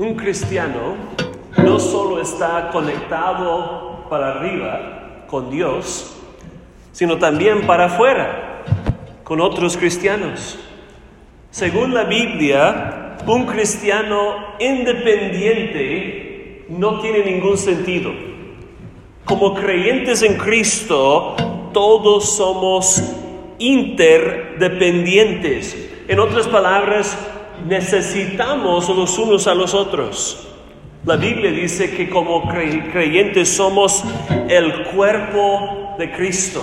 Un cristiano no solo está conectado para arriba con Dios, sino también para afuera con otros cristianos. Según la Biblia, un cristiano independiente no tiene ningún sentido. Como creyentes en Cristo, todos somos interdependientes. En otras palabras, necesitamos los unos a los otros. La Biblia dice que como creyentes somos el cuerpo de Cristo.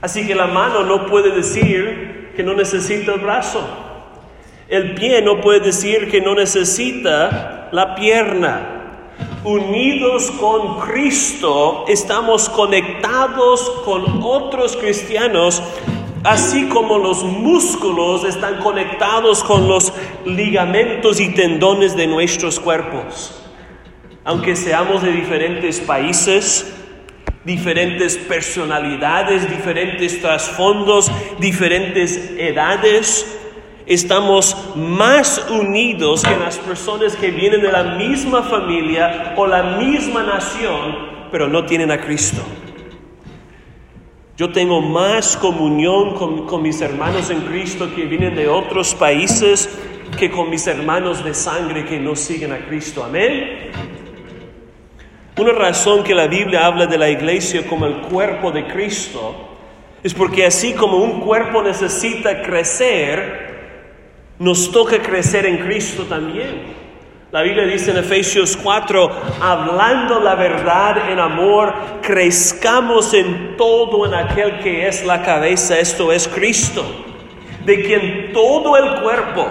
Así que la mano no puede decir que no necesita el brazo. El pie no puede decir que no necesita la pierna. Unidos con Cristo, estamos conectados con otros cristianos así como los músculos están conectados con los ligamentos y tendones de nuestros cuerpos. Aunque seamos de diferentes países, diferentes personalidades, diferentes trasfondos, diferentes edades, estamos más unidos que las personas que vienen de la misma familia o la misma nación, pero no tienen a Cristo. Yo tengo más comunión con, mis hermanos en Cristo que vienen de otros países que con mis hermanos de sangre que no siguen a Cristo. Amén. Una razón que la Biblia habla de la iglesia como el cuerpo de Cristo es porque así como un cuerpo necesita crecer, nos toca crecer en Cristo también. La Biblia dice en Efesios 4, hablando la verdad en amor, crezcamos en todo en aquel que es la cabeza, esto es Cristo, de quien todo el cuerpo,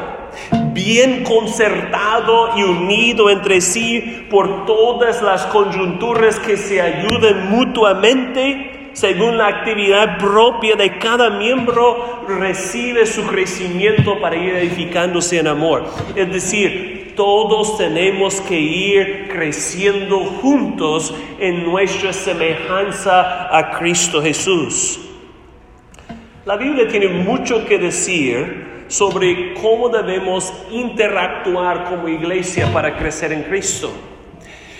bien concertado y unido entre sí por todas las coyunturas que se ayuden mutuamente, según la actividad propia de cada miembro, recibe su crecimiento para ir edificándose en amor. Es decir, todos tenemos que ir creciendo juntos en nuestra semejanza a Cristo Jesús. La Biblia tiene mucho que decir sobre cómo debemos interactuar como iglesia para crecer en Cristo.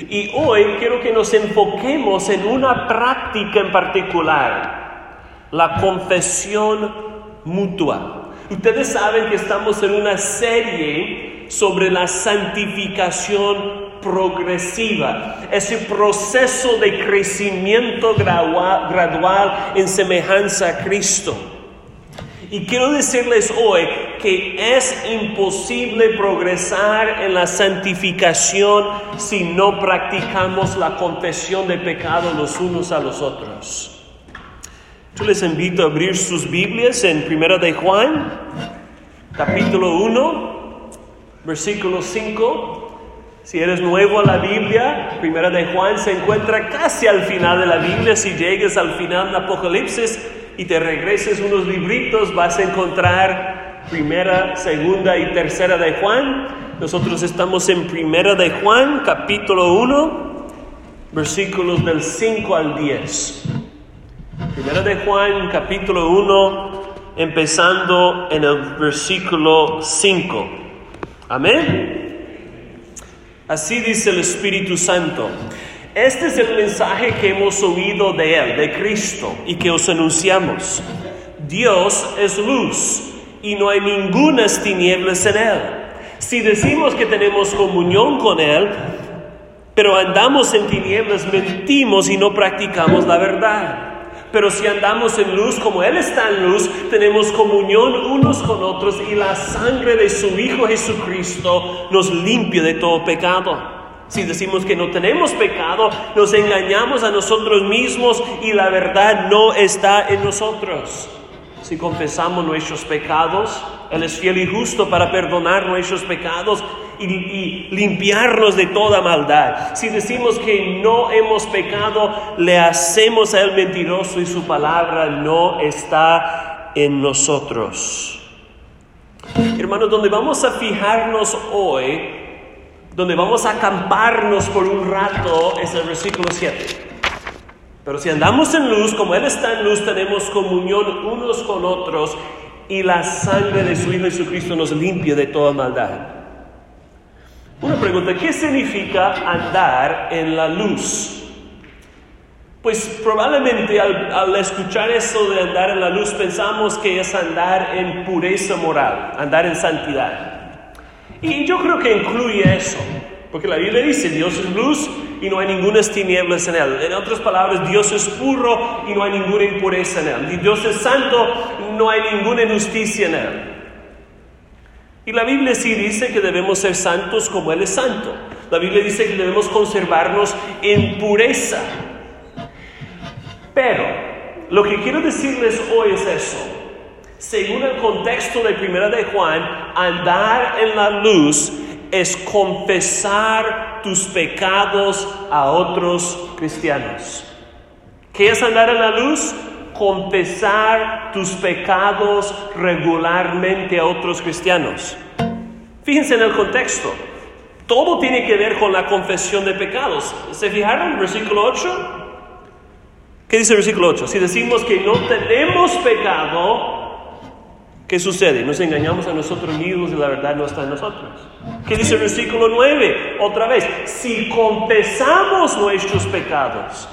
Y hoy quiero que nos enfoquemos en una práctica en particular, la confesión mutua. Ustedes saben que estamos en una serie sobre la santificación progresiva, ese proceso de crecimiento gradual en semejanza a Cristo. Y quiero decirles hoy que es imposible progresar en la santificación si no practicamos la confesión de pecado los unos a los otros. Yo les invito a abrir sus Biblias en Primera de Juan, capítulo 1, versículo 5. Si eres nuevo a la Biblia, Primera de Juan se encuentra casi al final de la Biblia. Si llegues al final del Apocalipsis, y te regreses unos libritos, vas a encontrar primera, segunda y tercera de Juan. Nosotros estamos en primera de Juan, capítulo 1, versículos del 5 al 10. Primera de Juan, capítulo 1, empezando en el versículo 5. Amén. Así dice el Espíritu Santo. Este es el mensaje que hemos oído de Él, de Cristo, y que os anunciamos. Dios es luz y no hay ninguna tinieblas en Él. Si decimos que tenemos comunión con Él, pero andamos en tinieblas, mentimos y no practicamos la verdad. Pero si andamos en luz como Él está en luz, tenemos comunión unos con otros y la sangre de su Hijo Jesucristo nos limpia de todo pecado. Si decimos que no tenemos pecado, nos engañamos a nosotros mismos y la verdad no está en nosotros. Si confesamos nuestros pecados, Él es fiel y justo para perdonar nuestros pecados y, limpiarnos de toda maldad. Si decimos que no hemos pecado, le hacemos a Él mentiroso y su palabra no está en nosotros. Hermanos, donde vamos a fijarnos hoy donde vamos a acamparnos por un rato es el versículo 7. Pero si andamos en luz, como Él está en luz, tenemos comunión unos con otros y la sangre de su Hijo Jesucristo nos limpia de toda maldad. Una pregunta, ¿qué significa andar en la luz? Pues probablemente al, escuchar eso de andar en la luz pensamos que es andar en pureza moral, andar en santidad. Y yo creo que incluye eso, porque la Biblia dice, Dios es luz y no hay ninguna tinieblas en él. En otras palabras, Dios es puro y no hay ninguna impureza en él. Dios es santo, no hay ninguna injusticia en él. Y la Biblia sí dice que debemos ser santos como Él es santo. La Biblia dice que debemos conservarnos en pureza. Pero lo que quiero decirles hoy es eso. Según el contexto de Primera de Juan, andar en la luz es confesar tus pecados a otros cristianos. ¿Qué es andar en la luz? Confesar tus pecados regularmente a otros cristianos. Fíjense en el contexto. Todo tiene que ver con la confesión de pecados. ¿Se fijaron? Versículo 8. ¿Qué dice el versículo 8? Si decimos que no tenemos pecado, ¿qué sucede? Nos engañamos a nosotros mismos y la verdad no está en nosotros. ¿Qué dice el versículo 9? Otra vez, si confesamos nuestros pecados,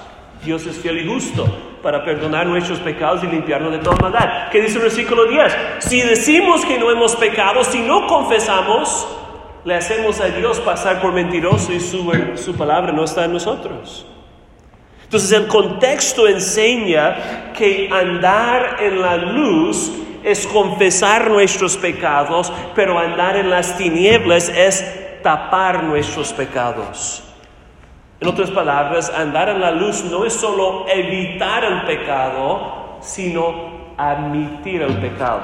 Dios es fiel y justo para perdonar nuestros pecados y limpiarnos de toda maldad. ¿Qué dice el versículo 10? Si decimos que no hemos pecado, si no confesamos, le hacemos a Dios pasar por mentiroso y su, su palabra no está en nosotros. Entonces el contexto enseña que andar en la luz es confesar nuestros pecados, pero andar en las tinieblas es tapar nuestros pecados. En otras palabras, andar en la luz no es solo evitar el pecado, sino admitir el pecado.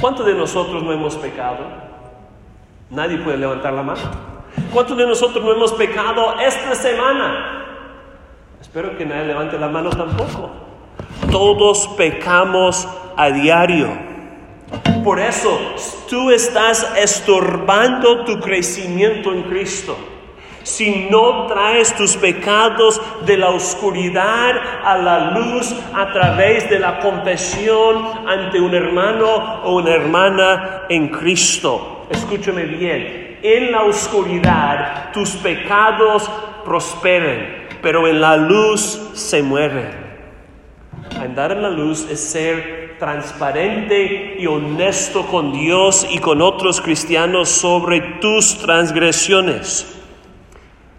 ¿Cuántos de nosotros no hemos pecado? Nadie puede levantar la mano. ¿Cuántos de nosotros no hemos pecado esta semana? Espero que nadie levante la mano tampoco. Todos pecamos a diario. Por eso tú estás estorbando tu crecimiento en Cristo. Si no traes tus pecados de la oscuridad a la luz a través de la confesión ante un hermano o una hermana en Cristo. Escúchame bien, en la oscuridad tus pecados prosperen pero en la luz se muere. Andar en la luz es ser transparente y honesto con Dios y con otros cristianos sobre tus transgresiones.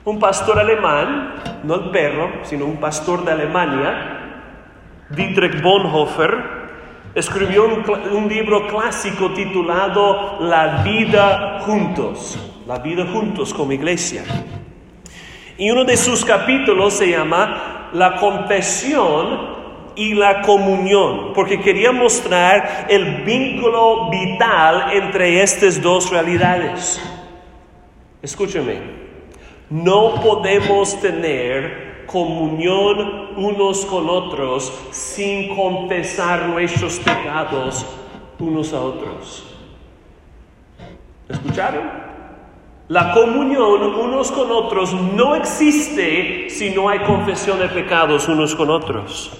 Un pastor alemán, no el perro, sino un pastor de Alemania, Dietrich Bonhoeffer, escribió un, un, libro clásico titulado La vida juntos, la vida juntos como iglesia. Y uno de sus capítulos se llama La confesión y la comunión, porque quería mostrar el vínculo vital entre estas dos realidades. Escúcheme, no podemos tener comunión unos con otros sin confesar nuestros pecados unos a otros. ¿Escucharon? La comunión unos con otros no existe si no hay confesión de pecados unos con otros.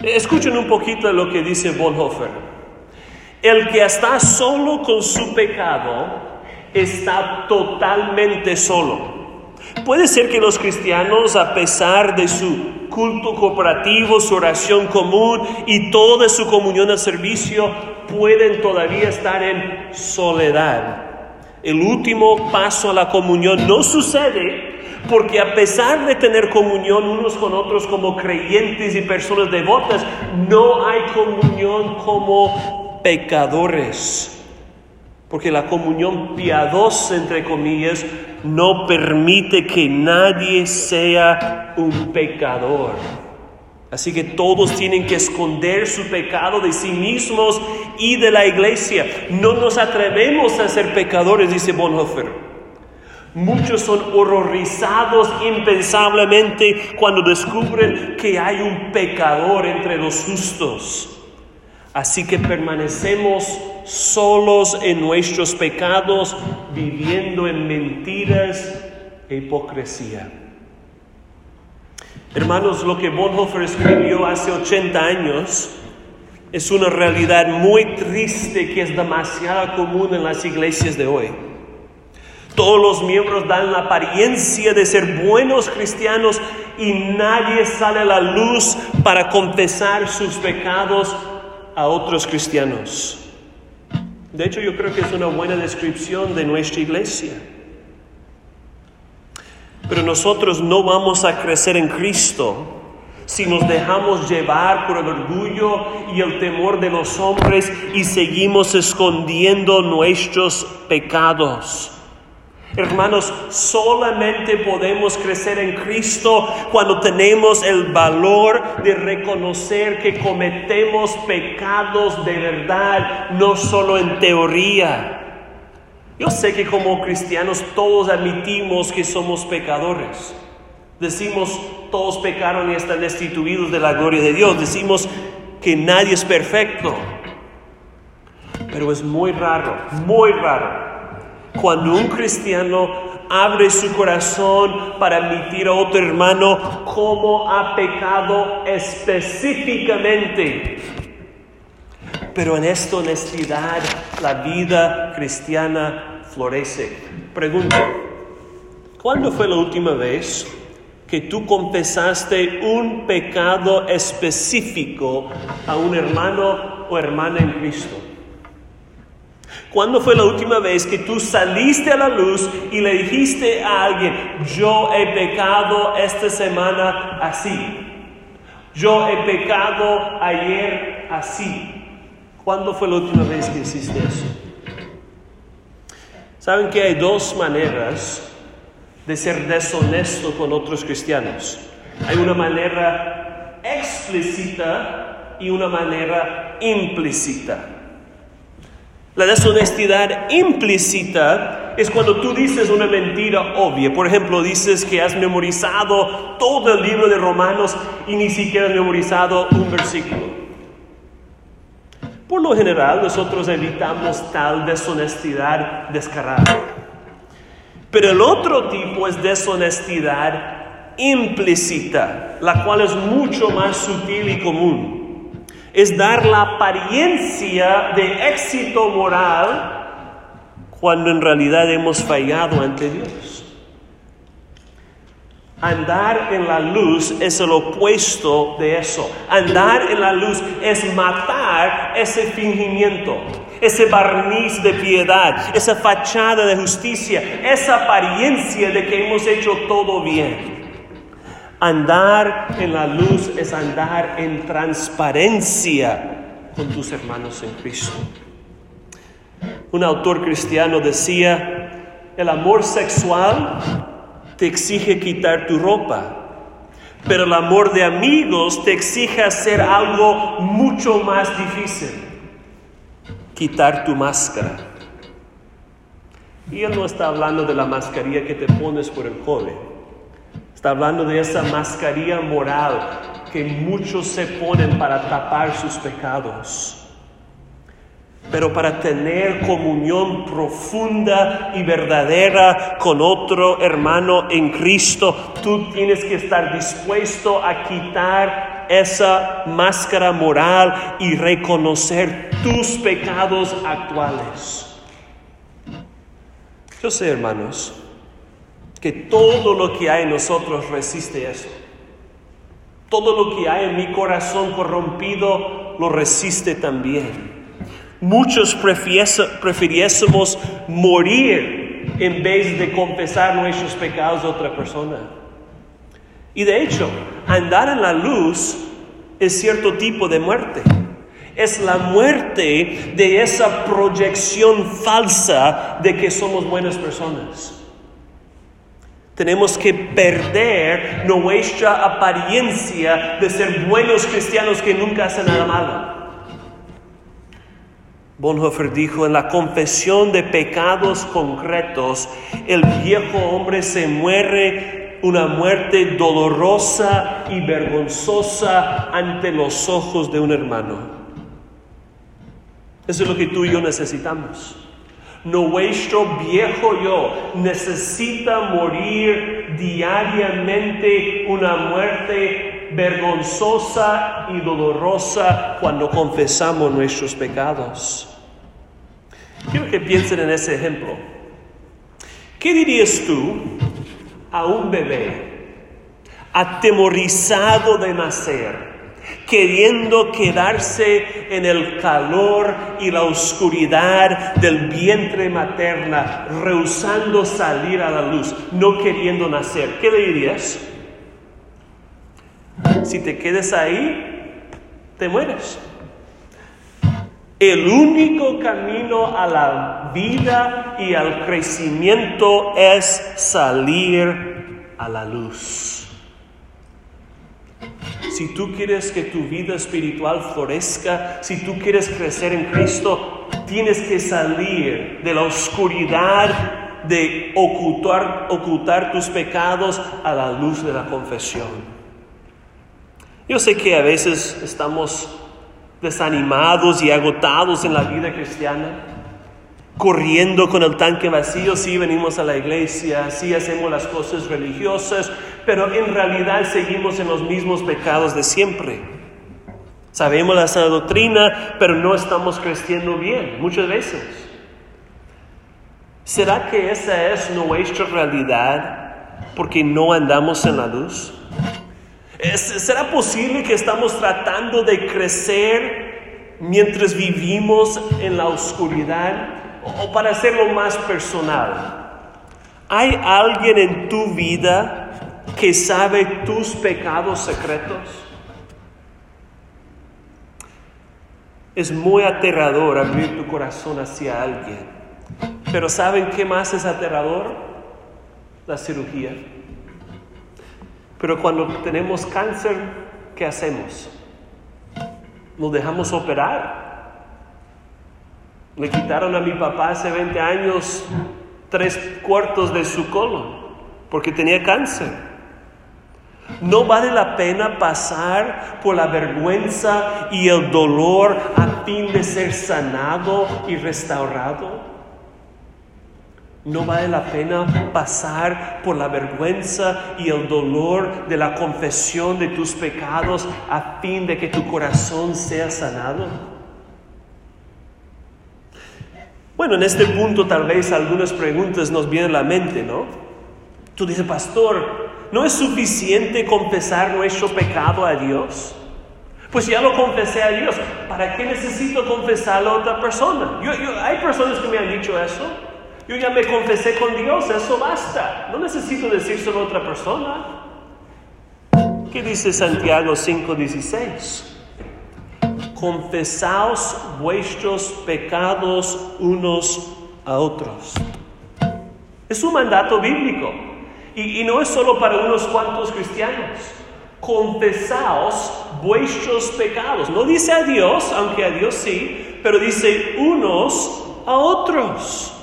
Escuchen un poquito lo que dice Bonhoeffer. El que está solo con su pecado está totalmente solo. Puede ser que los cristianos, a pesar de su culto cooperativo, su oración común y toda su comunión al servicio, pueden todavía estar en soledad el último paso a la comunión no sucede porque a pesar de tener comunión unos con otros como creyentes y personas devotas, no hay comunión como pecadores. Porque la comunión piadosa, entre comillas, no permite que nadie sea un pecador. Así que todos tienen que esconder su pecado de sí mismos y de la iglesia. No nos atrevemos a ser pecadores, dice Bonhoeffer. Muchos son horrorizados impensablemente cuando descubren que hay un pecador entre los justos. Así que permanecemos solos en nuestros pecados, viviendo en mentiras e hipocresía. Hermanos, lo que Bonhoeffer escribió hace 80 años es una realidad muy triste que es demasiado común en las iglesias de hoy. Todos los miembros dan la apariencia de ser buenos cristianos y nadie sale a la luz para confesar sus pecados a otros cristianos. De hecho, yo creo que es una buena descripción de nuestra iglesia. Pero nosotros no vamos a crecer en Cristo si nos dejamos llevar por el orgullo y el temor de los hombres y seguimos escondiendo nuestros pecados. Hermanos, solamente podemos crecer en Cristo cuando tenemos el valor de reconocer que cometemos pecados de verdad, no solo en teoría. Yo sé que como cristianos todos admitimos que somos pecadores. Decimos, todos pecaron y están destituidos de la gloria de Dios. Decimos que nadie es perfecto. Pero es muy raro, muy raro cuando un cristiano abre su corazón para admitir a otro hermano cómo ha pecado específicamente. Pero en esta honestidad la vida cristiana florece. Pregunto, ¿cuándo fue la última vez que tú confesaste un pecado específico a un hermano o hermana en Cristo? ¿Cuándo fue la última vez que tú saliste a la luz y le dijiste a alguien, yo he pecado esta semana así? Yo he pecado ayer así. ¿Cuándo fue la última vez que hiciste eso? Saben que hay dos maneras de ser deshonesto con otros cristianos. Hay una manera explícita y una manera implícita. La deshonestidad implícita es cuando tú dices una mentira obvia. Por ejemplo, dices que has memorizado todo el libro de Romanos y ni siquiera has memorizado un versículo. Por lo general, nosotros evitamos tal deshonestidad descarada. Pero el otro tipo es deshonestidad implícita, la cual es mucho más sutil y común es dar la apariencia de éxito moral cuando en realidad hemos fallado ante Dios. Andar en la luz es el opuesto de eso. Andar en la luz es matar ese fingimiento, ese barniz de piedad, esa fachada de justicia, esa apariencia de que hemos hecho todo bien. Andar en la luz es andar en transparencia con tus hermanos en Cristo. Un autor cristiano decía, el amor sexual te exige quitar tu ropa, pero el amor de amigos te exige hacer algo mucho más difícil, quitar tu máscara. Y él no está hablando de la mascarilla que te pones por el cole Está hablando de esa mascarilla moral que muchos se ponen para tapar sus pecados. Pero para tener comunión profunda y verdadera con otro hermano en Cristo, tú tienes que estar dispuesto a quitar esa máscara moral y reconocer tus pecados actuales. Yo sé, hermanos, que todo lo que hay en nosotros resiste eso. Todo lo que hay en mi corazón corrompido lo resiste también. Muchos prefiriésemos morir en vez de confesar nuestros pecados a otra persona. Y de hecho, andar en la luz es cierto tipo de muerte. Es la muerte de esa proyección falsa de que somos buenas personas. Tenemos que perder nuestra apariencia de ser buenos cristianos que nunca hacen nada malo. Bonhoeffer dijo, en la confesión de pecados concretos, el viejo hombre se muere una muerte dolorosa y vergonzosa ante los ojos de un hermano. Eso es lo que tú y yo necesitamos. Nuestro viejo yo necesita morir diariamente una muerte vergonzosa y dolorosa cuando confesamos nuestros pecados. Quiero que piensen en ese ejemplo. ¿Qué dirías tú a un bebé atemorizado de nacer? Queriendo quedarse en el calor y la oscuridad del vientre materna, rehusando salir a la luz, no queriendo nacer. ¿Qué le dirías? Si te quedes ahí, te mueres. El único camino a la vida y al crecimiento es salir a la luz. Si tú quieres que tu vida espiritual florezca, si tú quieres crecer en Cristo, tienes que salir de la oscuridad de ocultar, tus pecados a la luz de la confesión. Yo sé que a veces estamos desanimados y agotados en la vida cristiana, corriendo con el tanque vacío, sí venimos a la iglesia, sí hacemos las cosas religiosas, pero en realidad seguimos en los mismos pecados de siempre. Sabemos la sana doctrina, pero no estamos creciendo bien, muchas veces. ¿Será que esa es nuestra realidad porque no andamos en la luz? ¿Será posible que estamos tratando de crecer mientras vivimos en la oscuridad? O para hacerlo más personal, ¿hay alguien en tu vida que sabe tus pecados secretos? Es muy aterrador abrir tu corazón hacia alguien. Pero ¿saben qué más es aterrador? La cirugía. Pero cuando tenemos cáncer, ¿qué hacemos? ¿Nos dejamos operar? Le quitaron a mi papá hace 20 años tres cuartos de su colon porque tenía cáncer. No vale la pena pasar por la vergüenza y el dolor a fin de ser sanado y restaurado. No vale la pena pasar por la vergüenza y el dolor de la confesión de tus pecados a fin de que tu corazón sea sanado. Bueno, en este punto tal vez algunas preguntas nos vienen a la mente, ¿no? Tú dices, pastor, ¿no es suficiente confesar nuestro pecado a Dios? Pues ya lo confesé a Dios. ¿Para qué necesito confesarlo a otra persona? hay personas que me han dicho eso. Yo ya me confesé con Dios, eso basta. No necesito decírselo a otra persona. ¿Qué dice Santiago 5:16? Confesaos vuestros pecados unos a otros. Es un mandato bíblico. Y, y no es solo para unos cuantos cristianos. Confesaos vuestros pecados. No dice a Dios, aunque a Dios sí, pero dice unos a otros.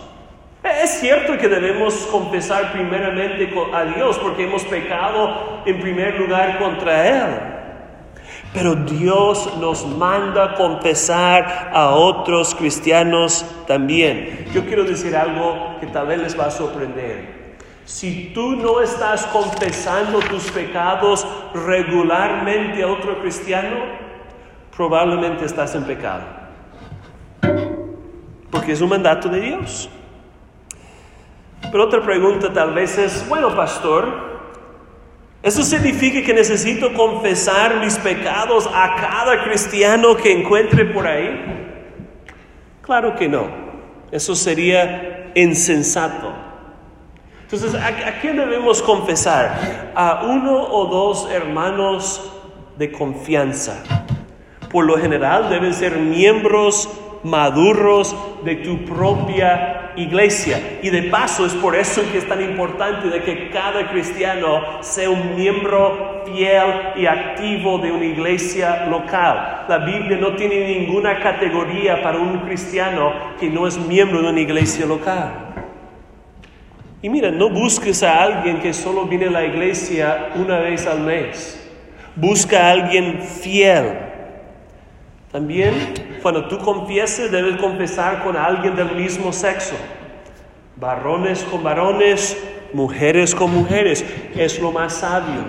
Es cierto que debemos confesar primeramente a Dios porque hemos pecado en primer lugar contra Él. Pero Dios nos manda confesar a otros cristianos también. Yo quiero decir algo que tal vez les va a sorprender. Si tú no estás confesando tus pecados regularmente a otro cristiano, probablemente estás en pecado. Porque es un mandato de Dios. Pero otra pregunta tal vez es, bueno, pastor, ¿eso significa que necesito confesar mis pecados a cada cristiano que encuentre por ahí? Claro que no. Eso sería insensato. Entonces, ¿a, ¿a quién debemos confesar? A uno o dos hermanos de confianza. Por lo general deben ser miembros maduros de tu propia iglesia. Y de paso es por eso que es tan importante de que cada cristiano sea un miembro fiel y activo de una iglesia local. La Biblia no tiene ninguna categoría para un cristiano que no es miembro de una iglesia local. Y mira, no busques a alguien que solo viene a la iglesia una vez al mes. Busca a alguien fiel también cuando tú confieses debes confesar con alguien del mismo sexo. Varones con varones, mujeres con mujeres. Es lo más sabio.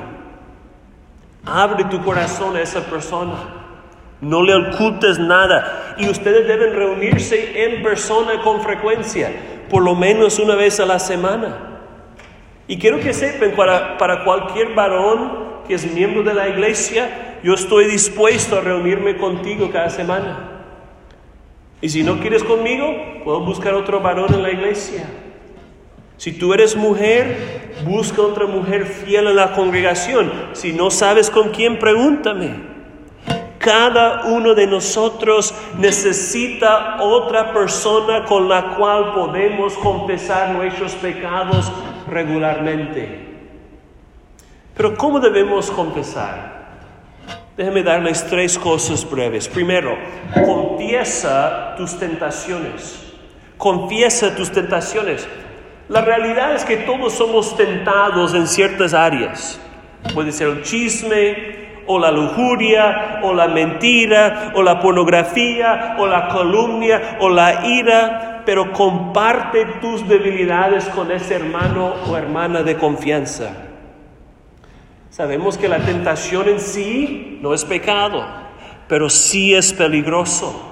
Abre tu corazón a esa persona. No le ocultes nada. Y ustedes deben reunirse en persona con frecuencia. Por lo menos una vez a la semana. Y quiero que sepan, para, para cualquier varón que es miembro de la iglesia, yo estoy dispuesto a reunirme contigo cada semana. Y si no quieres conmigo, puedo buscar otro varón en la iglesia. Si tú eres mujer, busca otra mujer fiel en la congregación. Si no sabes con quién, pregúntame. Cada uno de nosotros necesita otra persona con la cual podemos confesar nuestros pecados regularmente. Pero ¿cómo debemos confesar? Déjeme darles tres cosas breves. Primero, confiesa tus tentaciones. Confiesa tus tentaciones. La realidad es que todos somos tentados en ciertas áreas. Puede ser el chisme, o la lujuria, o la mentira, o la pornografía, o la calumnia, o la ira, pero comparte tus debilidades con ese hermano o hermana de confianza. Sabemos que la tentación en sí no es pecado, pero sí es peligroso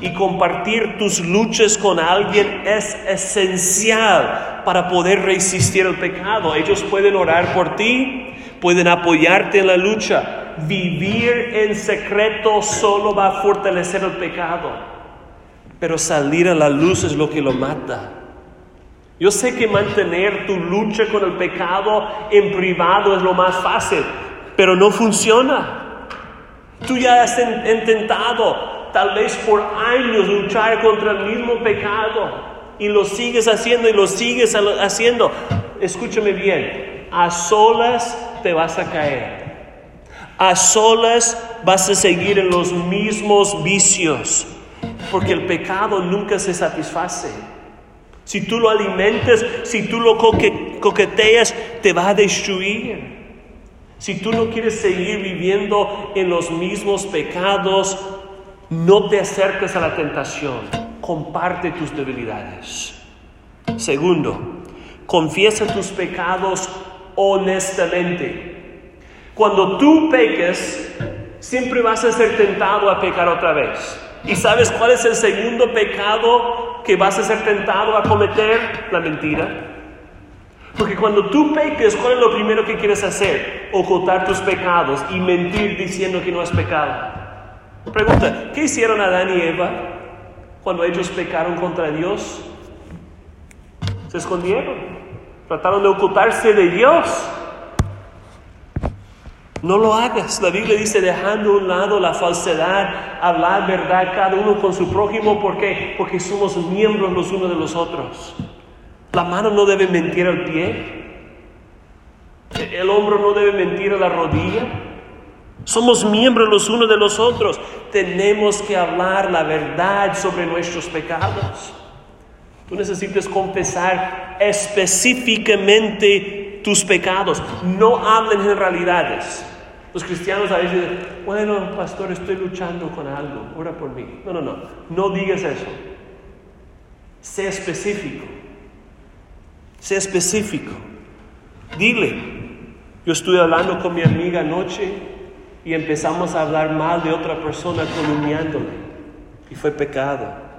y compartir tus luchas con alguien es esencial para poder resistir el pecado. Ellos pueden orar por ti, pueden apoyarte en la lucha. Vivir en secreto solo va a fortalecer el pecado, pero salir a la luz es lo que lo mata. Yo sé que mantener tu lucha con el pecado en privado es lo más fácil, pero no funciona. Tú ya has intentado tal vez por años luchar contra el mismo pecado y lo sigues haciendo y lo sigues haciendo. Escúchame bien, a solas te vas a caer. A solas vas a seguir en los mismos vicios, porque el pecado nunca se satisface. Si tú lo alimentes, si tú lo coqueteas, te va a destruir. Si tú no quieres seguir viviendo en los mismos pecados, no te acerques a la tentación, comparte tus debilidades. Segundo, confiesa tus pecados honestamente. Cuando tú peques, siempre vas a ser tentado a pecar otra vez. ¿Y sabes cuál es el segundo pecado que vas a ser tentado a cometer? La mentira. Porque cuando tú peques, ¿cuál es lo primero que quieres hacer? Ocultar tus pecados y mentir diciendo que no has pecado. Pregunta, ¿qué hicieron Adán y Eva cuando ellos pecaron contra Dios? Se escondieron, trataron de ocultarse de Dios. No lo hagas. La Biblia dice, dejando a un lado la falsedad, hablar verdad cada uno con su prójimo. ¿Por qué? Porque somos miembros los unos de los otros. La mano no debe mentir al pie. El hombro no debe mentir a la rodilla. Somos miembros los unos de los otros. Tenemos que hablar la verdad sobre nuestros pecados. Tú necesitas confesar específicamente tus pecados. No hablen generalidades. Los cristianos a veces dicen, bueno, pastor, estoy luchando con algo, ora por mí. No, no, no, no digas eso. Sé específico. Sé específico. Dile, yo estuve hablando con mi amiga anoche y empezamos a hablar mal de otra persona calumniándole. Y fue pecado.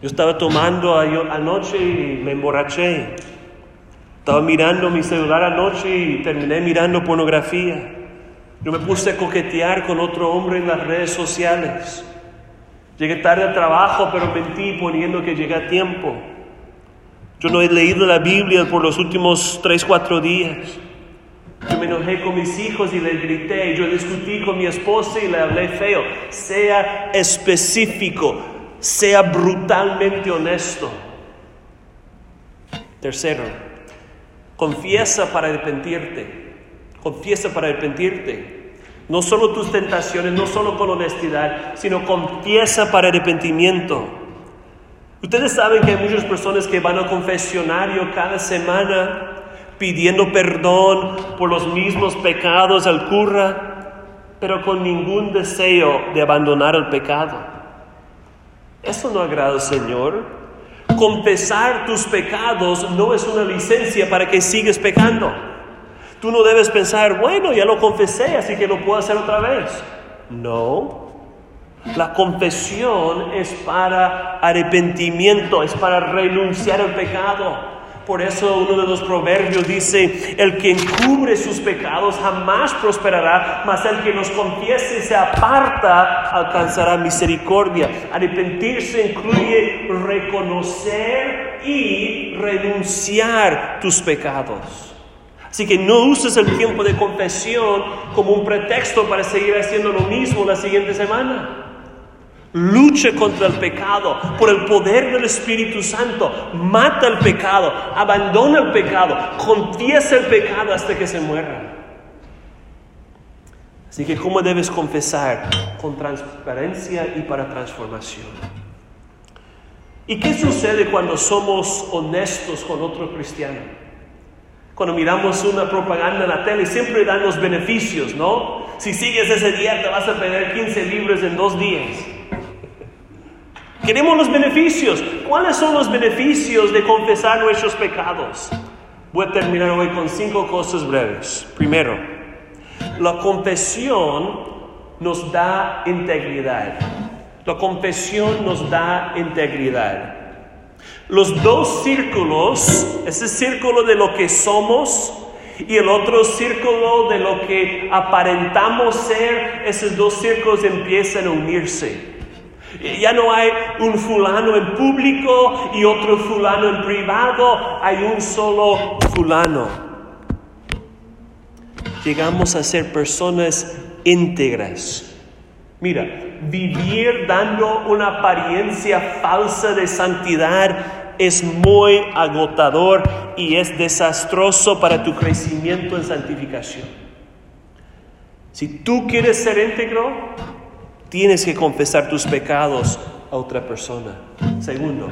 Yo estaba tomando anoche y me emborraché. Estaba mirando mi celular anoche y terminé mirando pornografía. Yo me puse a coquetear con otro hombre en las redes sociales. Llegué tarde al trabajo, pero mentí poniendo que llegué a tiempo. Yo no he leído la Biblia por los últimos tres, cuatro días. Yo me enojé con mis hijos y les grité. Yo discutí con mi esposa y le hablé feo. Sea específico, sea brutalmente honesto. Tercero, confiesa para arrepentirte. Confiesa para arrepentirte. No solo tus tentaciones, no solo con honestidad, sino confiesa para arrepentimiento. Ustedes saben que hay muchas personas que van al confesionario cada semana pidiendo perdón por los mismos pecados al cura, pero con ningún deseo de abandonar el pecado. Eso no agrada al Señor. Confesar tus pecados no es una licencia para que sigas pecando. Tú no debes pensar, bueno, ya lo confesé, así que lo puedo hacer otra vez. No. La confesión es para arrepentimiento, es para renunciar al pecado. Por eso uno de los proverbios dice, el que encubre sus pecados jamás prosperará, mas el que los confiese y se aparta alcanzará misericordia. Arrepentirse incluye reconocer y renunciar tus pecados. Así que no uses el tiempo de confesión como un pretexto para seguir haciendo lo mismo la siguiente semana. Luche contra el pecado por el poder del Espíritu Santo. Mata el pecado, abandona el pecado, confiesa el pecado hasta que se muera. Así que, ¿cómo debes confesar? Con transparencia y para transformación. ¿Y qué sucede cuando somos honestos con otro cristiano? Cuando miramos una propaganda en la tele, siempre dan los beneficios, ¿no? Si sigues ese día, te vas a perder 15 libros en dos días. Queremos los beneficios. ¿Cuáles son los beneficios de confesar nuestros pecados? Voy a terminar hoy con cinco cosas breves. Primero, la confesión nos da integridad. La confesión nos da integridad. Los dos círculos, ese círculo de lo que somos y el otro círculo de lo que aparentamos ser, esos dos círculos empiezan a unirse. Ya no hay un fulano en público y otro fulano en privado, hay un solo fulano. Llegamos a ser personas íntegras. Mira, vivir dando una apariencia falsa de santidad es muy agotador y es desastroso para tu crecimiento en santificación. Si tú quieres ser íntegro, Tienes que confesar tus pecados a otra persona. Segundo,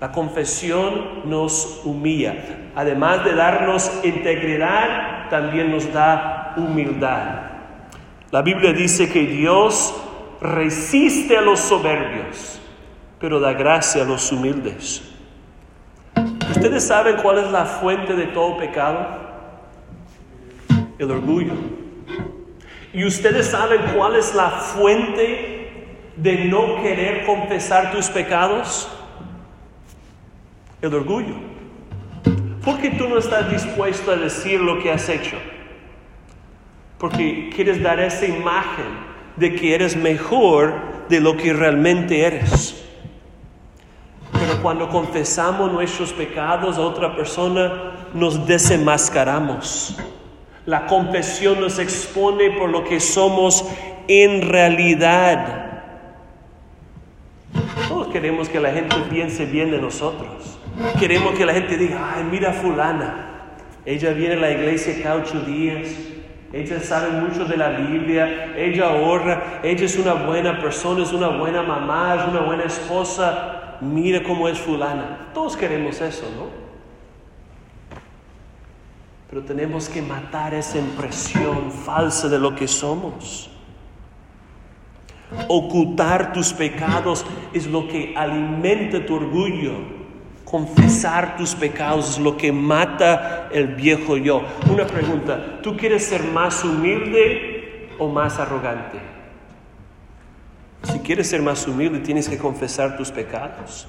la confesión nos humilla. Además de darnos integridad, también nos da humildad. La Biblia dice que Dios resiste a los soberbios, pero da gracia a los humildes. ¿Ustedes saben cuál es la fuente de todo pecado? El orgullo. ¿Y ustedes saben cuál es la fuente de no querer confesar tus pecados? El orgullo. ¿Por qué tú no estás dispuesto a decir lo que has hecho? Porque quieres dar esa imagen de que eres mejor de lo que realmente eres. Pero cuando confesamos nuestros pecados a otra persona, nos desenmascaramos. La confesión nos expone por lo que somos en realidad. Todos queremos que la gente piense bien de nosotros. Queremos que la gente diga, ay, mira fulana. Ella viene a la iglesia cada ocho días. Ella sabe mucho de la Biblia. Ella ahorra. Ella es una buena persona, es una buena mamá, es una buena esposa. Mira cómo es fulana. Todos queremos eso, ¿no? Pero tenemos que matar esa impresión falsa de lo que somos. Ocultar tus pecados es lo que alimenta tu orgullo. Confesar tus pecados es lo que mata el viejo yo. Una pregunta, ¿tú quieres ser más humilde o más arrogante? Si quieres ser más humilde, tienes que confesar tus pecados.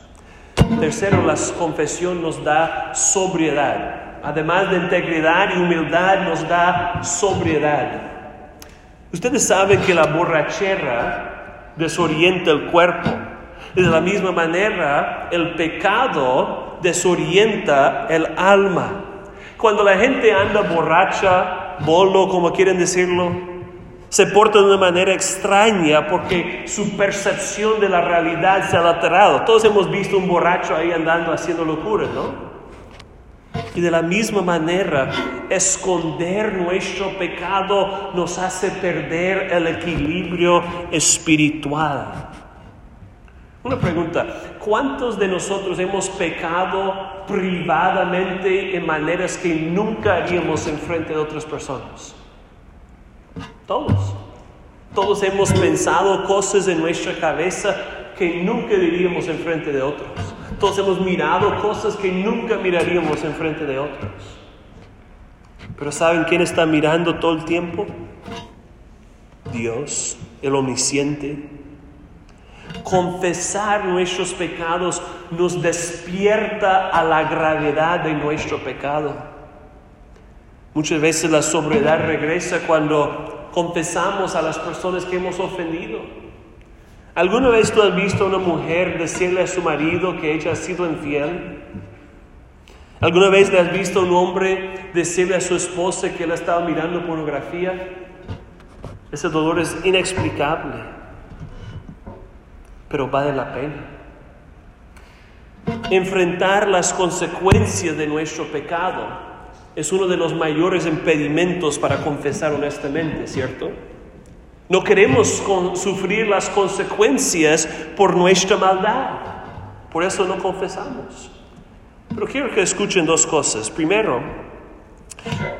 Tercero, la confesión nos da sobriedad además de integridad y humildad, nos da sobriedad. Ustedes saben que la borrachera desorienta el cuerpo. de la misma manera, el pecado desorienta el alma. Cuando la gente anda borracha, bolo, como quieren decirlo, se porta de una manera extraña porque su percepción de la realidad se ha alterado. Todos hemos visto un borracho ahí andando haciendo locuras, ¿no? Y de la misma manera, esconder nuestro pecado nos hace perder el equilibrio espiritual. Una pregunta, ¿cuántos de nosotros hemos pecado privadamente en maneras que nunca haríamos en frente de otras personas? Todos. Todos hemos pensado cosas en nuestra cabeza que nunca diríamos en frente de otros. Todos hemos mirado cosas que nunca miraríamos en frente de otros. Pero ¿saben quién está mirando todo el tiempo? Dios, el omnisciente, Confesar nuestros pecados nos despierta a la gravedad de nuestro pecado. Muchas veces la sobriedad regresa cuando confesamos a las personas que hemos ofendido. ¿Alguna vez tú has visto a una mujer decirle a su marido que ella ha sido infiel? ¿Alguna vez le has visto a un hombre decirle a su esposa que él estaba mirando pornografía? Ese dolor es inexplicable, pero vale la pena. Enfrentar las consecuencias de nuestro pecado es uno de los mayores impedimentos para confesar honestamente, ¿cierto? No queremos sufrir las consecuencias por nuestra maldad, por eso no confesamos. Pero quiero que escuchen dos cosas. Primero,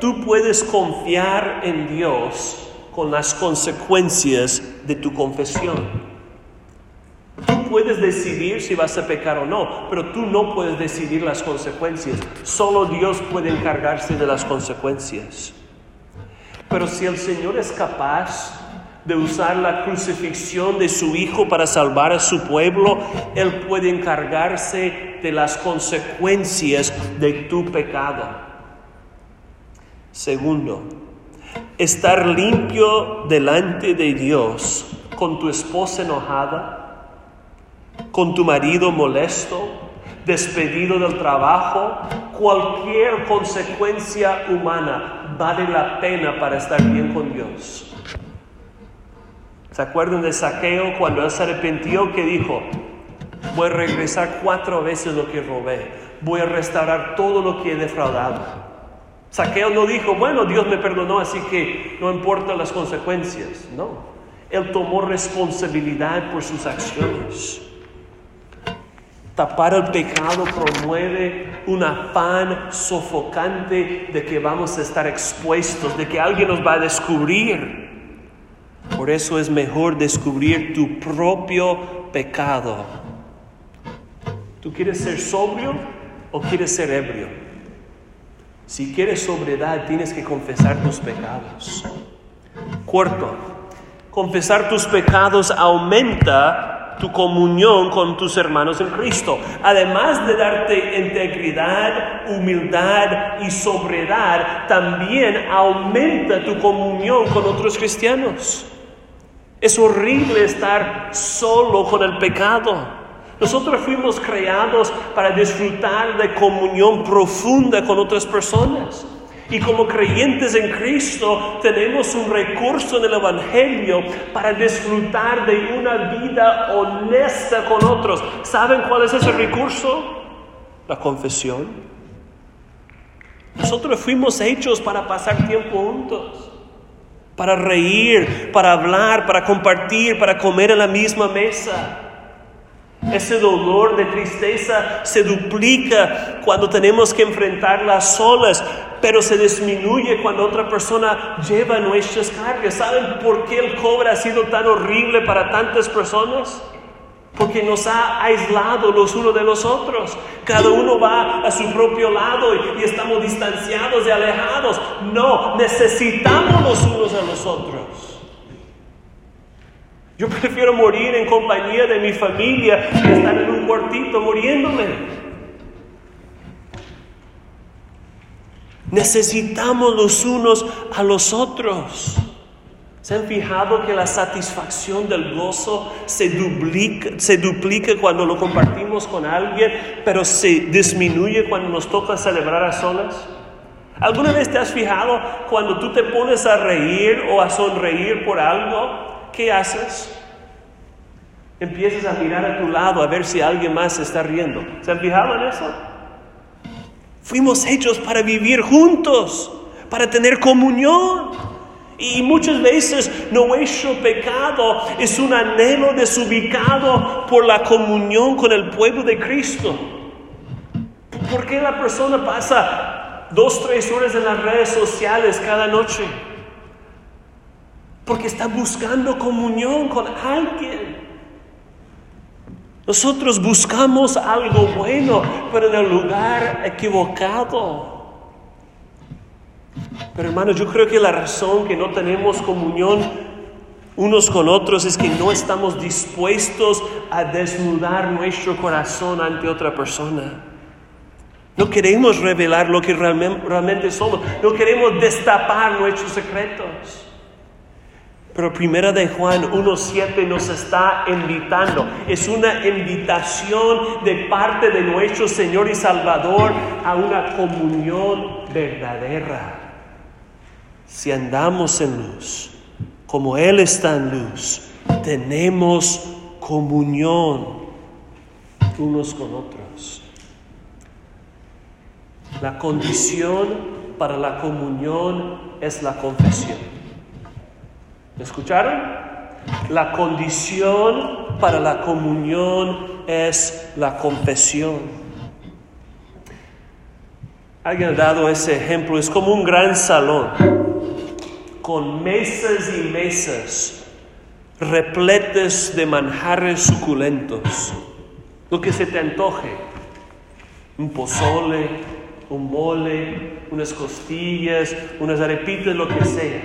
tú puedes confiar en Dios con las consecuencias de tu confesión. Tú puedes decidir si vas a pecar o no, pero tú no puedes decidir las consecuencias. Solo Dios puede encargarse de las consecuencias. Pero si el Señor es capaz de usar la crucifixión de su Hijo para salvar a su pueblo, Él puede encargarse de las consecuencias de tu pecado. Segundo, estar limpio delante de Dios con tu esposa enojada, con tu marido molesto, despedido del trabajo, cualquier consecuencia humana vale la pena para estar bien con Dios. ¿Se acuerdan de Saqueo cuando él se arrepintió que dijo, voy a regresar cuatro veces lo que robé, voy a restaurar todo lo que he defraudado? Saqueo no dijo, bueno, Dios me perdonó, así que no importan las consecuencias. No, él tomó responsabilidad por sus acciones. Tapar el pecado promueve un afán sofocante de que vamos a estar expuestos, de que alguien nos va a descubrir. Por eso es mejor descubrir tu propio pecado. ¿Tú quieres ser sobrio o quieres ser ebrio? Si quieres sobriedad, tienes que confesar tus pecados. Cuarto, confesar tus pecados aumenta tu comunión con tus hermanos en Cristo. Además de darte integridad, humildad y sobriedad, también aumenta tu comunión con otros cristianos. Es horrible estar solo con el pecado. Nosotros fuimos creados para disfrutar de comunión profunda con otras personas. Y como creyentes en Cristo tenemos un recurso en el Evangelio para disfrutar de una vida honesta con otros. ¿Saben cuál es ese recurso? La confesión. Nosotros fuimos hechos para pasar tiempo juntos para reír, para hablar, para compartir, para comer en la misma mesa. Ese dolor de tristeza se duplica cuando tenemos que enfrentarlas solas, pero se disminuye cuando otra persona lleva nuestras cargas. ¿Saben por qué el cobre ha sido tan horrible para tantas personas? Porque nos ha aislado los unos de los otros. Cada uno va a su propio lado y, estamos distanciados y alejados. No, necesitamos los unos a los otros. Yo prefiero morir en compañía de mi familia que estar en un cuartito muriéndome. Necesitamos los unos a los otros. ¿Se han fijado que la satisfacción del gozo se duplica, se duplica cuando lo compartimos con alguien, pero se disminuye cuando nos toca celebrar a solas? ¿Alguna vez te has fijado cuando tú te pones a reír o a sonreír por algo? ¿Qué haces? Empiezas a mirar a tu lado a ver si alguien más está riendo. ¿Se han fijado en eso? Fuimos hechos para vivir juntos, para tener comunión. Y muchas veces nuestro pecado es un anhelo desubicado por la comunión con el pueblo de Cristo. ¿Por qué la persona pasa dos, tres horas en las redes sociales cada noche? Porque está buscando comunión con alguien. Nosotros buscamos algo bueno, pero en el lugar equivocado. Pero hermanos, yo creo que la razón que no tenemos comunión unos con otros es que no estamos dispuestos a desnudar nuestro corazón ante otra persona. No queremos revelar lo que realmente somos. No queremos destapar nuestros secretos. Pero primera de Juan 1.7 nos está invitando. Es una invitación de parte de nuestro Señor y Salvador a una comunión verdadera. Si andamos en luz, como Él está en luz, tenemos comunión unos con otros. La condición para la comunión es la confesión. ¿Escucharon? La condición para la comunión es la confesión. Alguien ha dado ese ejemplo, es como un gran salón con mesas y mesas repletas de manjares suculentos, lo que se te antoje, un pozole, un mole, unas costillas, unas arepitas, lo que sea.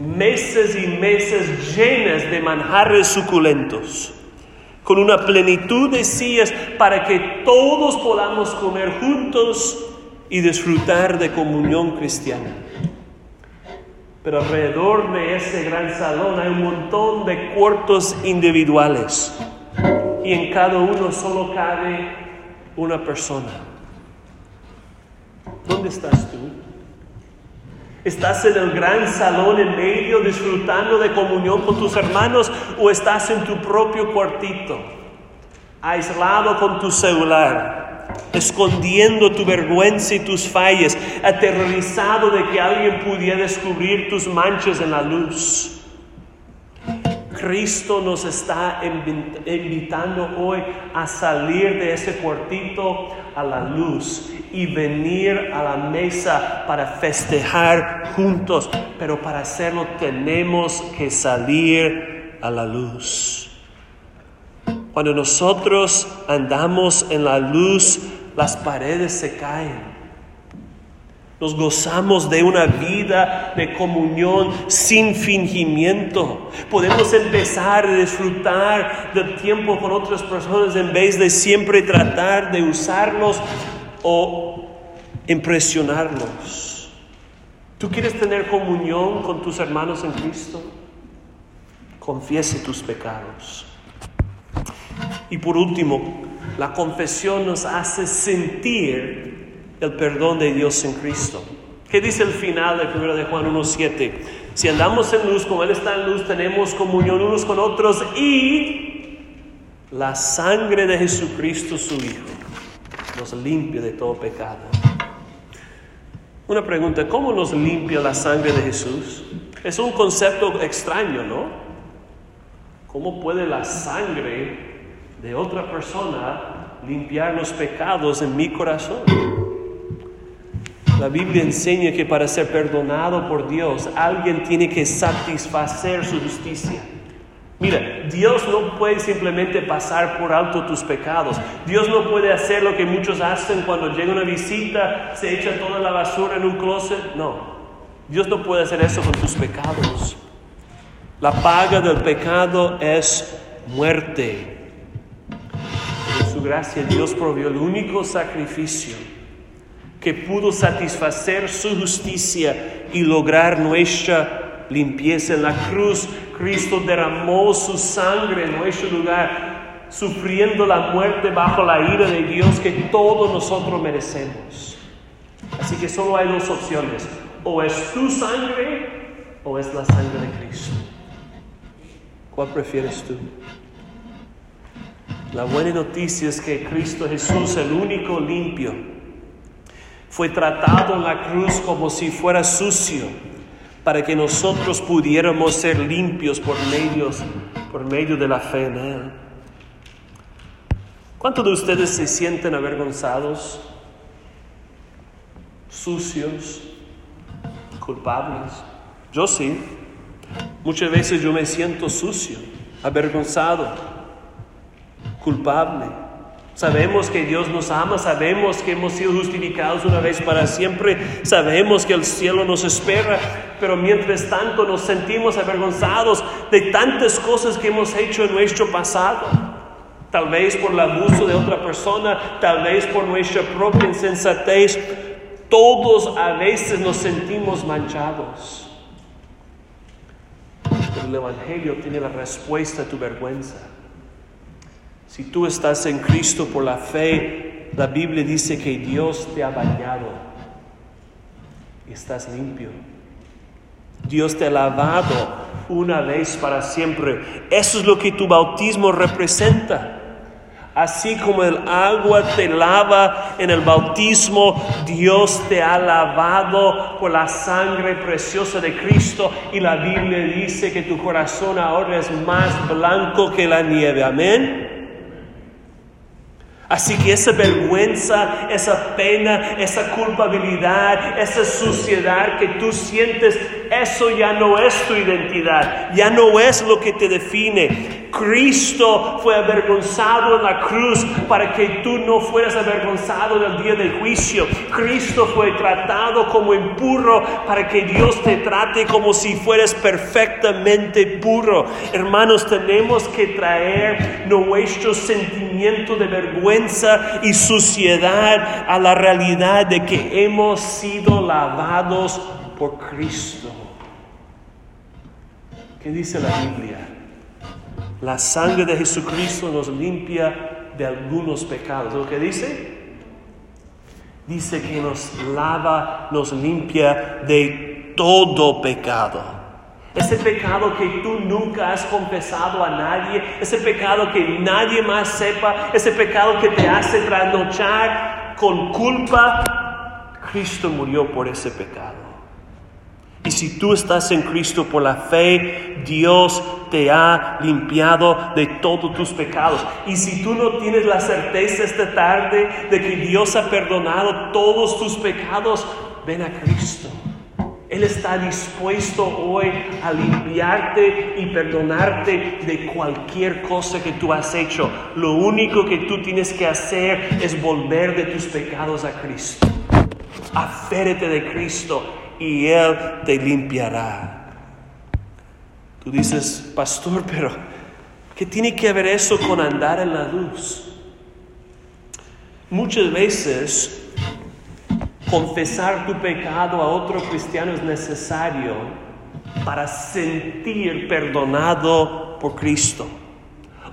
Mesas y mesas llenas de manjares suculentos, con una plenitud de sillas para que todos podamos comer juntos y disfrutar de comunión cristiana. Pero alrededor de ese gran salón hay un montón de cuartos individuales y en cada uno solo cabe una persona. ¿Dónde estás tú? ¿Estás en el gran salón en medio disfrutando de comunión con tus hermanos o estás en tu propio cuartito, aislado con tu celular, escondiendo tu vergüenza y tus fallas, aterrorizado de que alguien pudiera descubrir tus manchas en la luz? Cristo nos está invitando hoy a salir de ese cuartito a la luz y venir a la mesa para festejar juntos. Pero para hacerlo tenemos que salir a la luz. Cuando nosotros andamos en la luz, las paredes se caen. Nos gozamos de una vida de comunión sin fingimiento. Podemos empezar a disfrutar del tiempo con otras personas en vez de siempre tratar de usarlos o impresionarlos. ¿Tú quieres tener comunión con tus hermanos en Cristo? Confiese tus pecados. Y por último, la confesión nos hace sentir el perdón de Dios en Cristo. ¿Qué dice el final de 1 de Juan 1.7? Si andamos en luz, como Él está en luz, tenemos comunión unos con otros y la sangre de Jesucristo, su Hijo, nos limpia de todo pecado. Una pregunta, ¿cómo nos limpia la sangre de Jesús? Es un concepto extraño, ¿no? ¿Cómo puede la sangre de otra persona limpiar los pecados en mi corazón? La Biblia enseña que para ser perdonado por Dios, alguien tiene que satisfacer su justicia. Mira, Dios no puede simplemente pasar por alto tus pecados. Dios no puede hacer lo que muchos hacen cuando llega una visita, se echa toda la basura en un closet. No, Dios no puede hacer eso con tus pecados. La paga del pecado es muerte. Gracia Dios provió el único sacrificio que pudo satisfacer su justicia y lograr nuestra limpieza. En la cruz, Cristo derramó su sangre en nuestro lugar, sufriendo la muerte bajo la ira de Dios que todos nosotros merecemos. Así que solo hay dos opciones. O es tu sangre o es la sangre de Cristo. ¿Cuál prefieres tú? La buena noticia es que Cristo Jesús, el único limpio, fue tratado en la cruz como si fuera sucio, para que nosotros pudiéramos ser limpios por, por medio de la fe en Él. ¿Cuántos de ustedes se sienten avergonzados, sucios, culpables? Yo sí. Muchas veces yo me siento sucio, avergonzado, culpable. Sabemos que Dios nos ama, sabemos que hemos sido justificados una vez para siempre, sabemos que el cielo nos espera, pero mientras tanto nos sentimos avergonzados de tantas cosas que hemos hecho en nuestro pasado. Tal vez por el abuso de otra persona, tal vez por nuestra propia insensatez. Todos a veces nos sentimos manchados. Pero el Evangelio tiene la respuesta a tu vergüenza. Si tú estás en Cristo por la fe, la Biblia dice que Dios te ha bañado y estás limpio. Dios te ha lavado una vez para siempre. Eso es lo que tu bautismo representa. Así como el agua te lava en el bautismo, Dios te ha lavado por la sangre preciosa de Cristo y la Biblia dice que tu corazón ahora es más blanco que la nieve. Amén. Así que esa vergüenza, esa pena, esa culpabilidad, esa suciedad que tú sientes, eso ya no es tu identidad, ya no es lo que te define. Cristo fue avergonzado en la cruz para que tú no fueras avergonzado en el día del juicio. Cristo fue tratado como impuro para que Dios te trate como si fueras perfectamente puro. Hermanos, tenemos que traer nuestro sentimiento de vergüenza y suciedad a la realidad de que hemos sido lavados por Cristo. ¿Qué dice la Biblia? La sangre de Jesucristo nos limpia de algunos pecados. ¿Lo que dice? Dice que nos lava, nos limpia de todo pecado. Ese pecado que tú nunca has confesado a nadie, ese pecado que nadie más sepa, ese pecado que te hace trasnochar con culpa, Cristo murió por ese pecado. Y si tú estás en Cristo por la fe, Dios te ha limpiado de todos tus pecados. Y si tú no tienes la certeza esta tarde de que Dios ha perdonado todos tus pecados, ven a Cristo. Él está dispuesto hoy a limpiarte y perdonarte de cualquier cosa que tú has hecho. Lo único que tú tienes que hacer es volver de tus pecados a Cristo. Aférete de Cristo y Él te limpiará. Tú dices, pastor, pero ¿qué tiene que ver eso con andar en la luz? Muchas veces confesar tu pecado a otro cristiano es necesario para sentir perdonado por Cristo.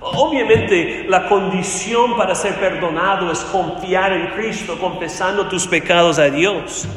Obviamente la condición para ser perdonado es confiar en Cristo, confesando tus pecados a Dios.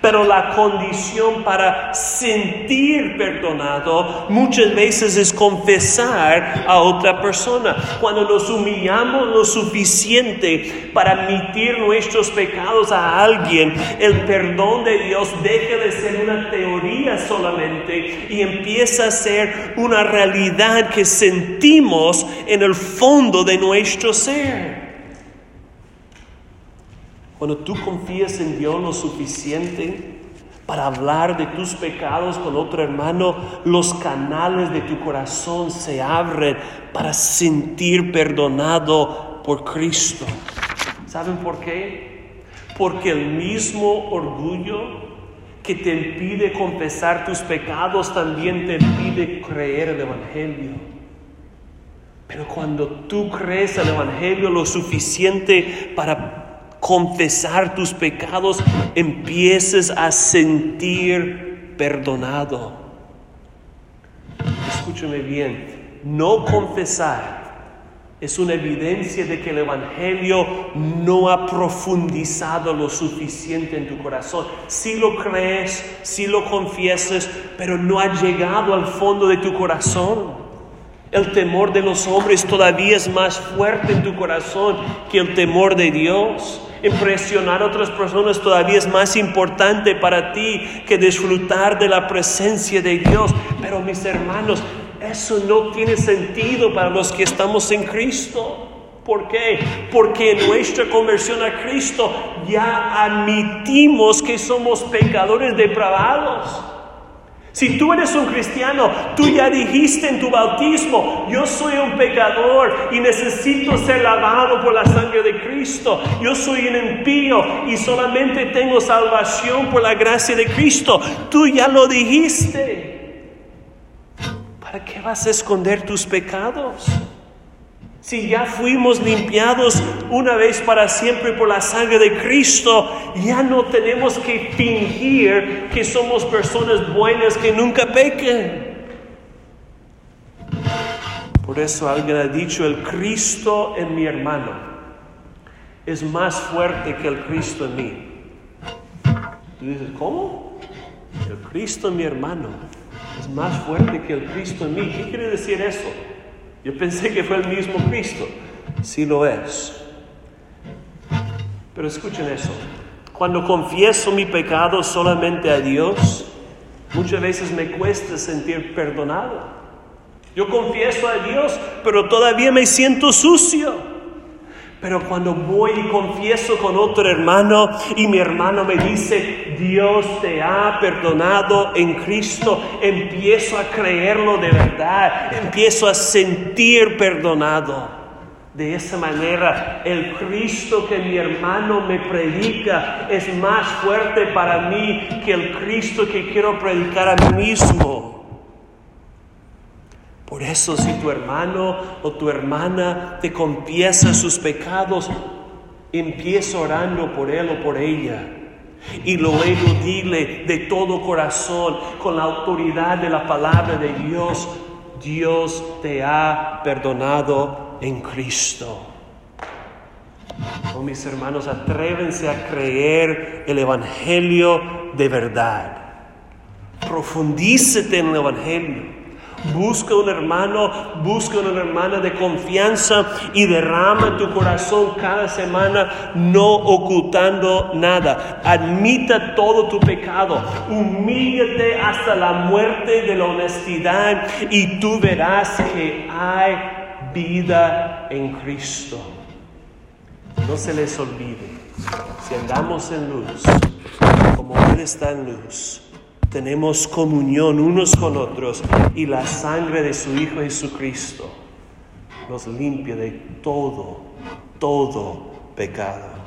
Pero la condición para sentir perdonado muchas veces es confesar a otra persona. Cuando nos humillamos lo suficiente para admitir nuestros pecados a alguien, el perdón de Dios deja de ser una teoría solamente y empieza a ser una realidad que sentimos en el fondo de nuestro ser. Cuando tú confías en Dios lo suficiente para hablar de tus pecados con otro hermano, los canales de tu corazón se abren para sentir perdonado por Cristo. ¿Saben por qué? Porque el mismo orgullo que te impide confesar tus pecados también te impide creer el Evangelio. Pero cuando tú crees el Evangelio lo suficiente para confesar tus pecados, empieces a sentir perdonado. Escúchame bien, no confesar es una evidencia de que el Evangelio no ha profundizado lo suficiente en tu corazón. Si lo crees, si lo confiesas, pero no ha llegado al fondo de tu corazón. El temor de los hombres todavía es más fuerte en tu corazón que el temor de Dios. Impresionar a otras personas todavía es más importante para ti que disfrutar de la presencia de Dios. Pero mis hermanos, eso no tiene sentido para los que estamos en Cristo. ¿Por qué? Porque en nuestra conversión a Cristo ya admitimos que somos pecadores depravados. Si tú eres un cristiano, tú ya dijiste en tu bautismo, yo soy un pecador y necesito ser lavado por la sangre de Cristo. Yo soy un impío y solamente tengo salvación por la gracia de Cristo. Tú ya lo dijiste. ¿Para qué vas a esconder tus pecados? Si ya fuimos limpiados una vez para siempre por la sangre de Cristo, ya no tenemos que fingir que somos personas buenas que nunca pequen. Por eso alguien ha dicho, el Cristo en mi hermano es más fuerte que el Cristo en mí. Tú dices, ¿cómo? El Cristo en mi hermano es más fuerte que el Cristo en mí. ¿Qué quiere decir eso? Yo pensé que fue el mismo Cristo. Sí lo es. Pero escuchen eso. Cuando confieso mi pecado solamente a Dios, muchas veces me cuesta sentir perdonado. Yo confieso a Dios, pero todavía me siento sucio. Pero cuando voy y confieso con otro hermano y mi hermano me dice, Dios te ha perdonado en Cristo, empiezo a creerlo de verdad, empiezo a sentir perdonado. De esa manera, el Cristo que mi hermano me predica es más fuerte para mí que el Cristo que quiero predicar a mí mismo. Por eso si tu hermano o tu hermana te confiesa sus pecados, empieza orando por él o por ella. Y luego dile de todo corazón, con la autoridad de la palabra de Dios, Dios te ha perdonado en Cristo. Oh, mis hermanos, atrévense a creer el Evangelio de verdad. Profundícete en el Evangelio. Busca un hermano, busca una hermana de confianza y derrama tu corazón cada semana, no ocultando nada. Admita todo tu pecado, humíllate hasta la muerte de la honestidad y tú verás que hay vida en Cristo. No se les olvide, si andamos en luz, como Él está en luz, tenemos comunión unos con otros y la sangre de su Hijo Jesucristo nos limpia de todo, todo pecado.